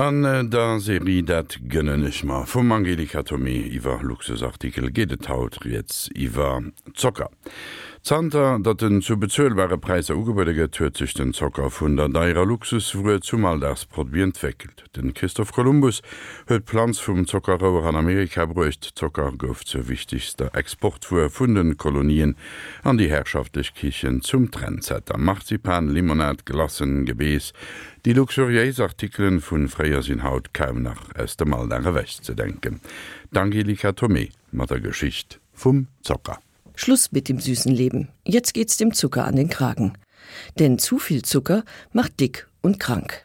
An äh, der Serie dat gënnen ich ma vum Angelikatomie iwwer Luxusartikel gedet haut jetzt iwwer Zocker. Zter, dat den zu bezuelbare Preise ugebäudeget huet sich den Zocker vun der deier Luxus woe zumal das Produkt entwickelt. Den Christoph Columbus huet Planz vum Zockerrower an Amerika brucht Zocker gouf zur wichtigster Exportfuer vunden Kolonien an die herrschaftlich Kichen zum Trendsetter Marzipan, Limonat, Glassen, Gebees, die Luxuriesartikeln vun Freier sinn Haut kam nach erste Mal derer Wächt zu denken. D'Angelika Tomé mat der Geschicht vum Zocker. Schluss mit dem süßen Leben. Jetzt geht's dem Zucker an den Kragen. Denn zu viel Zucker macht dick und krank.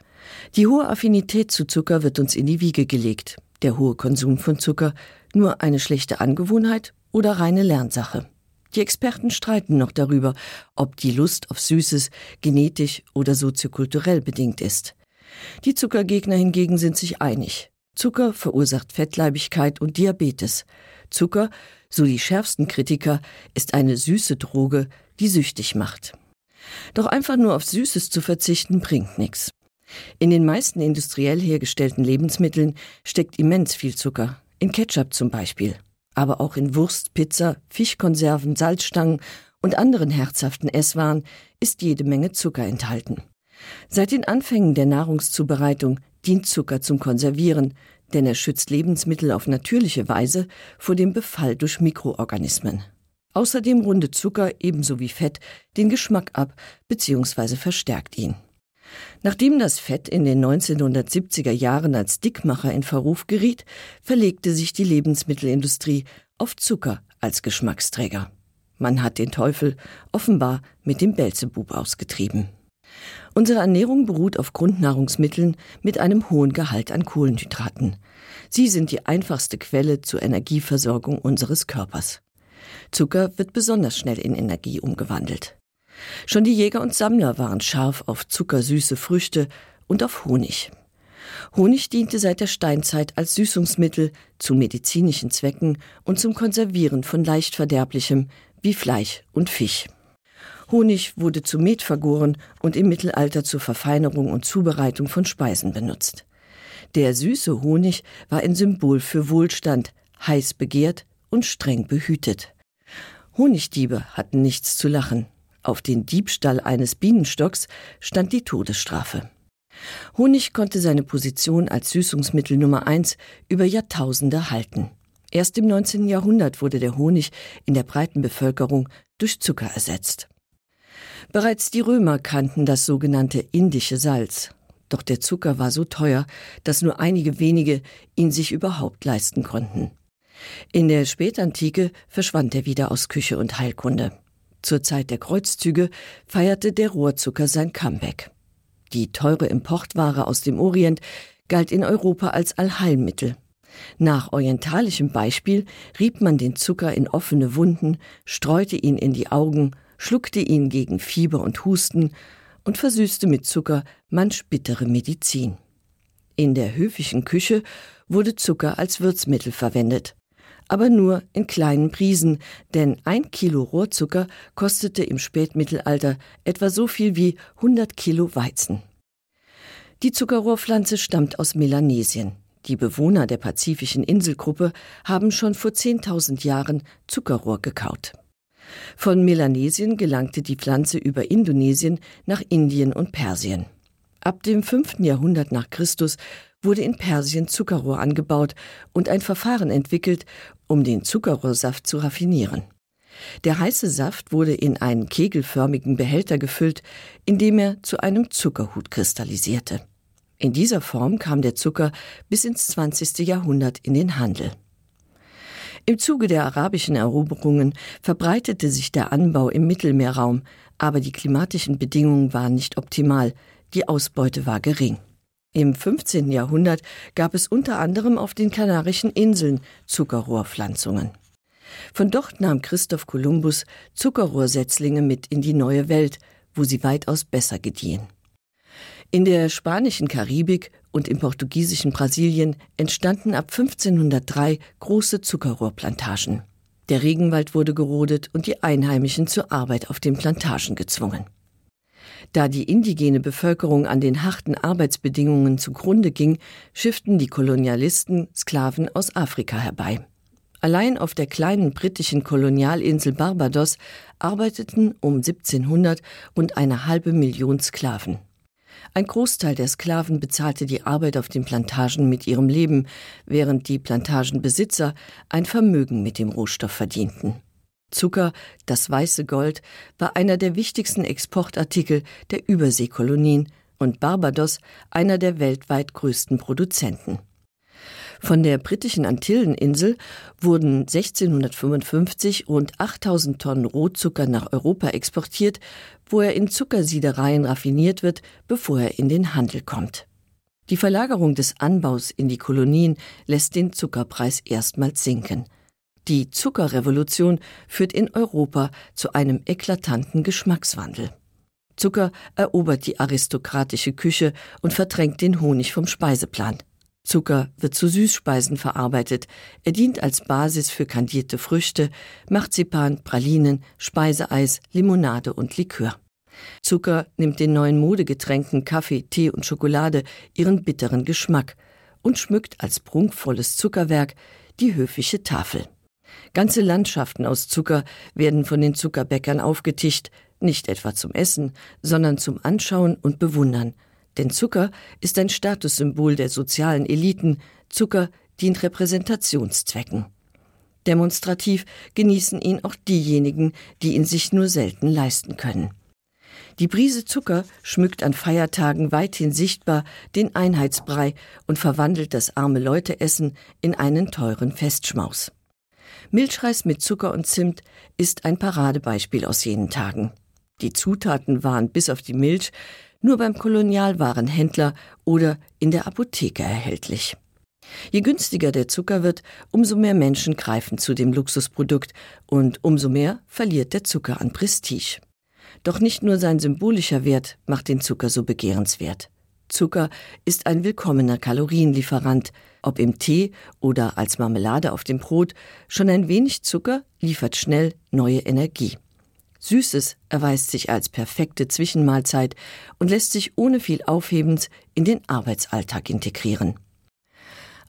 Die hohe Affinität zu Zucker wird uns in die Wiege gelegt. Der hohe Konsum von Zucker nur eine schlechte Angewohnheit oder reine Lernsache. Die Experten streiten noch darüber, ob die Lust auf Süßes genetisch oder soziokulturell bedingt ist. Die Zuckergegner hingegen sind sich einig. Zucker verursacht Fettleibigkeit und Diabetes. Zucker so die schärfsten Kritiker, ist eine süße Droge, die süchtig macht. Doch einfach nur auf Süßes zu verzichten bringt nichts. In den meisten industriell hergestellten Lebensmitteln steckt immens viel Zucker, in Ketchup zum Beispiel, aber auch in Wurst, Pizza, Fischkonserven, Salzstangen und anderen herzhaften Esswaren ist jede Menge Zucker enthalten. Seit den Anfängen der Nahrungszubereitung dient Zucker zum Konservieren, denn er schützt Lebensmittel auf natürliche Weise vor dem Befall durch Mikroorganismen. Außerdem rundet Zucker ebenso wie Fett den Geschmack ab bzw. verstärkt ihn. Nachdem das Fett in den 1970er Jahren als Dickmacher in Verruf geriet, verlegte sich die Lebensmittelindustrie auf Zucker als Geschmacksträger. Man hat den Teufel offenbar mit dem Belzebub ausgetrieben. Unsere Ernährung beruht auf Grundnahrungsmitteln mit einem hohen Gehalt an Kohlenhydraten. Sie sind die einfachste Quelle zur Energieversorgung unseres Körpers. Zucker wird besonders schnell in Energie umgewandelt. Schon die Jäger und Sammler waren scharf auf zuckersüße Früchte und auf Honig. Honig diente seit der Steinzeit als Süßungsmittel zu medizinischen Zwecken und zum Konservieren von leichtverderblichem wie Fleisch und Fisch. Honig wurde zu Met vergoren und im Mittelalter zur Verfeinerung und Zubereitung von Speisen benutzt. Der süße Honig war ein Symbol für Wohlstand, heiß begehrt und streng behütet. Honigdiebe hatten nichts zu lachen. Auf den Diebstahl eines Bienenstocks stand die Todesstrafe. Honig konnte seine Position als Süßungsmittel Nummer eins über Jahrtausende halten. Erst im 19. Jahrhundert wurde der Honig in der breiten Bevölkerung durch Zucker ersetzt. Bereits die Römer kannten das sogenannte indische Salz. Doch der Zucker war so teuer, dass nur einige wenige ihn sich überhaupt leisten konnten. In der Spätantike verschwand er wieder aus Küche und Heilkunde. Zur Zeit der Kreuzzüge feierte der Rohrzucker sein Comeback. Die teure Importware aus dem Orient galt in Europa als Allheilmittel. Nach orientalischem Beispiel rieb man den Zucker in offene Wunden, streute ihn in die Augen schluckte ihn gegen Fieber und Husten und versüßte mit Zucker manch bittere Medizin. In der höfischen Küche wurde Zucker als Würzmittel verwendet, aber nur in kleinen Prisen, denn ein Kilo Rohrzucker kostete im Spätmittelalter etwa so viel wie 100 Kilo Weizen. Die Zuckerrohrpflanze stammt aus Melanesien. Die Bewohner der pazifischen Inselgruppe haben schon vor 10.000 Jahren Zuckerrohr gekaut. Von Melanesien gelangte die Pflanze über Indonesien nach Indien und Persien. Ab dem 5. Jahrhundert nach Christus wurde in Persien Zuckerrohr angebaut und ein Verfahren entwickelt, um den Zuckerrohrsaft zu raffinieren. Der heiße Saft wurde in einen kegelförmigen Behälter gefüllt, in dem er zu einem Zuckerhut kristallisierte. In dieser Form kam der Zucker bis ins 20. Jahrhundert in den Handel. Im Zuge der arabischen Eroberungen verbreitete sich der Anbau im Mittelmeerraum, aber die klimatischen Bedingungen waren nicht optimal, die Ausbeute war gering. Im 15. Jahrhundert gab es unter anderem auf den Kanarischen Inseln Zuckerrohrpflanzungen. Von dort nahm Christoph Kolumbus Zuckerrohrsetzlinge mit in die neue Welt, wo sie weitaus besser gediehen. In der spanischen Karibik und im portugiesischen Brasilien entstanden ab 1503 große Zuckerrohrplantagen. Der Regenwald wurde gerodet und die Einheimischen zur Arbeit auf den Plantagen gezwungen. Da die indigene Bevölkerung an den harten Arbeitsbedingungen zugrunde ging, schifften die Kolonialisten Sklaven aus Afrika herbei. Allein auf der kleinen britischen Kolonialinsel Barbados arbeiteten um 1700 und eine halbe Million Sklaven. Ein Großteil der Sklaven bezahlte die Arbeit auf den Plantagen mit ihrem Leben, während die Plantagenbesitzer ein Vermögen mit dem Rohstoff verdienten. Zucker, das weiße Gold, war einer der wichtigsten Exportartikel der Überseekolonien und Barbados einer der weltweit größten Produzenten. Von der britischen Antilleninsel wurden 1655 rund 8000 Tonnen Rohzucker nach Europa exportiert, wo er in Zuckersiedereien raffiniert wird, bevor er in den Handel kommt. Die Verlagerung des Anbaus in die Kolonien lässt den Zuckerpreis erstmals sinken. Die Zuckerrevolution führt in Europa zu einem eklatanten Geschmackswandel. Zucker erobert die aristokratische Küche und verdrängt den Honig vom Speiseplan. Zucker wird zu Süßspeisen verarbeitet. Er dient als Basis für kandierte Früchte, Marzipan, Pralinen, Speiseeis, Limonade und Likör. Zucker nimmt den neuen Modegetränken Kaffee, Tee und Schokolade ihren bitteren Geschmack und schmückt als prunkvolles Zuckerwerk die höfische Tafel. Ganze Landschaften aus Zucker werden von den Zuckerbäckern aufgetischt, nicht etwa zum Essen, sondern zum Anschauen und Bewundern. Denn Zucker ist ein Statussymbol der sozialen Eliten, Zucker dient Repräsentationszwecken. Demonstrativ genießen ihn auch diejenigen, die ihn sich nur selten leisten können. Die Brise Zucker schmückt an Feiertagen weithin sichtbar den Einheitsbrei und verwandelt das arme Leuteessen in einen teuren Festschmaus. Milchreis mit Zucker und Zimt ist ein Paradebeispiel aus jenen Tagen. Die Zutaten waren bis auf die Milch nur beim Kolonialwarenhändler oder in der Apotheke erhältlich. Je günstiger der Zucker wird, umso mehr Menschen greifen zu dem Luxusprodukt und umso mehr verliert der Zucker an Prestige. Doch nicht nur sein symbolischer Wert macht den Zucker so begehrenswert. Zucker ist ein willkommener Kalorienlieferant, ob im Tee oder als Marmelade auf dem Brot, schon ein wenig Zucker liefert schnell neue Energie. Süßes erweist sich als perfekte Zwischenmahlzeit und lässt sich ohne viel Aufhebens in den Arbeitsalltag integrieren.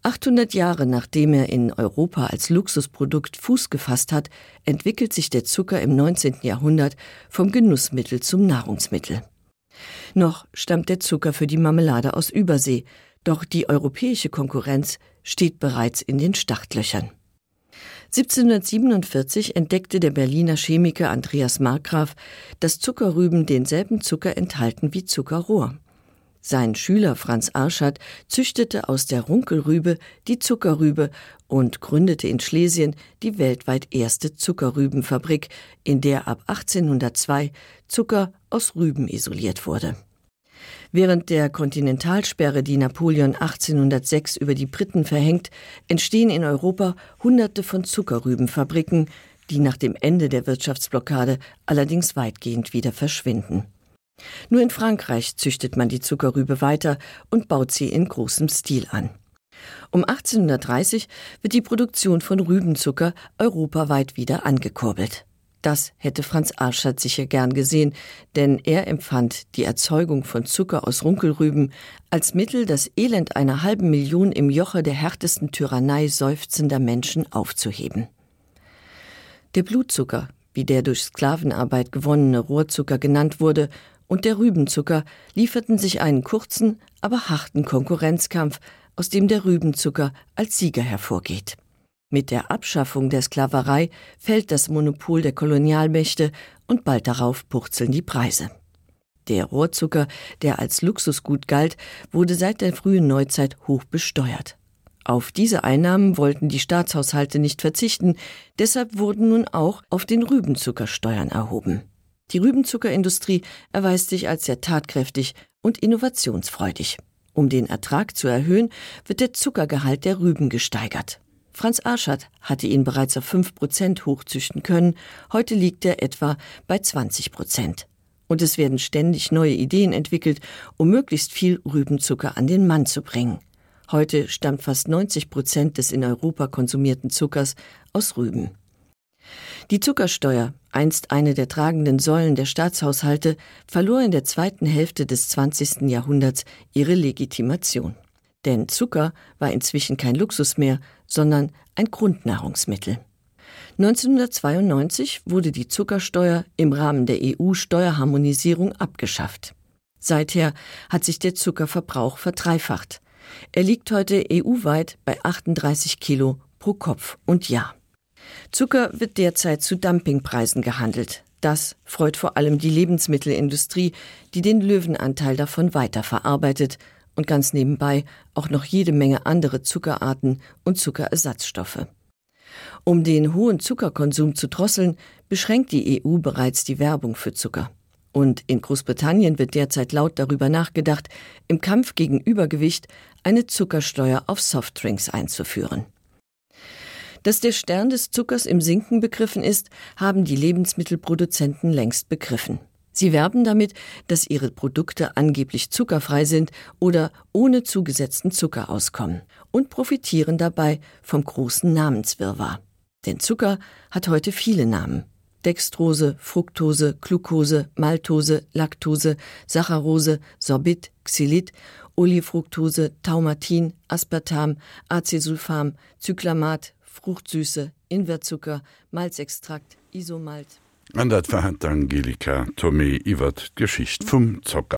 800 Jahre nachdem er in Europa als Luxusprodukt Fuß gefasst hat, entwickelt sich der Zucker im 19. Jahrhundert vom Genussmittel zum Nahrungsmittel. Noch stammt der Zucker für die Marmelade aus Übersee, doch die europäische Konkurrenz steht bereits in den Startlöchern. 1747 entdeckte der Berliner Chemiker Andreas Markgraf, dass Zuckerrüben denselben Zucker enthalten wie Zuckerrohr. Sein Schüler Franz Arschat züchtete aus der Runkelrübe die Zuckerrübe und gründete in Schlesien die weltweit erste Zuckerrübenfabrik, in der ab 1802 Zucker aus Rüben isoliert wurde. Während der Kontinentalsperre, die Napoleon 1806 über die Briten verhängt, entstehen in Europa Hunderte von Zuckerrübenfabriken, die nach dem Ende der Wirtschaftsblockade allerdings weitgehend wieder verschwinden. Nur in Frankreich züchtet man die Zuckerrübe weiter und baut sie in großem Stil an. Um 1830 wird die Produktion von Rübenzucker europaweit wieder angekurbelt. Das hätte Franz Arschat sicher gern gesehen, denn er empfand die Erzeugung von Zucker aus Runkelrüben als Mittel, das Elend einer halben Million im Joche der härtesten Tyrannei seufzender Menschen aufzuheben. Der Blutzucker, wie der durch Sklavenarbeit gewonnene Rohrzucker genannt wurde, und der Rübenzucker lieferten sich einen kurzen, aber harten Konkurrenzkampf, aus dem der Rübenzucker als Sieger hervorgeht. Mit der Abschaffung der Sklaverei fällt das Monopol der Kolonialmächte und bald darauf purzeln die Preise. Der Rohrzucker, der als Luxusgut galt, wurde seit der frühen Neuzeit hoch besteuert. Auf diese Einnahmen wollten die Staatshaushalte nicht verzichten, deshalb wurden nun auch auf den Rübenzucker Steuern erhoben. Die Rübenzuckerindustrie erweist sich als sehr tatkräftig und innovationsfreudig. Um den Ertrag zu erhöhen, wird der Zuckergehalt der Rüben gesteigert. Franz Arschat hatte ihn bereits auf fünf Prozent hochzüchten können, heute liegt er etwa bei 20 Prozent. Und es werden ständig neue Ideen entwickelt, um möglichst viel Rübenzucker an den Mann zu bringen. Heute stammt fast 90 Prozent des in Europa konsumierten Zuckers aus Rüben. Die Zuckersteuer, einst eine der tragenden Säulen der Staatshaushalte, verlor in der zweiten Hälfte des 20. Jahrhunderts ihre Legitimation. Denn Zucker war inzwischen kein Luxus mehr, sondern ein Grundnahrungsmittel. 1992 wurde die Zuckersteuer im Rahmen der EU-Steuerharmonisierung abgeschafft. Seither hat sich der Zuckerverbrauch verdreifacht. Er liegt heute EU-weit bei 38 Kilo pro Kopf und Jahr. Zucker wird derzeit zu Dumpingpreisen gehandelt. Das freut vor allem die Lebensmittelindustrie, die den Löwenanteil davon weiterverarbeitet und ganz nebenbei auch noch jede Menge andere Zuckerarten und Zuckerersatzstoffe. Um den hohen Zuckerkonsum zu drosseln, beschränkt die EU bereits die Werbung für Zucker. Und in Großbritannien wird derzeit laut darüber nachgedacht, im Kampf gegen Übergewicht eine Zuckersteuer auf Softdrinks einzuführen. Dass der Stern des Zuckers im Sinken begriffen ist, haben die Lebensmittelproduzenten längst begriffen. Sie werben damit, dass ihre Produkte angeblich zuckerfrei sind oder ohne zugesetzten Zucker auskommen und profitieren dabei vom großen Namenswirrwarr. Denn Zucker hat heute viele Namen. Dextrose, Fructose, Glucose, Maltose, Laktose, Saccharose, Sorbit, Xylit, Olifructose, Taumatin, Aspartam, Acesulfam, Zyklamat, Fruchtsüße, Inverzucker, Malzextrakt, Isomalt. An dat verhat Angelika Tommy iwwer Geschicht vum Zocker.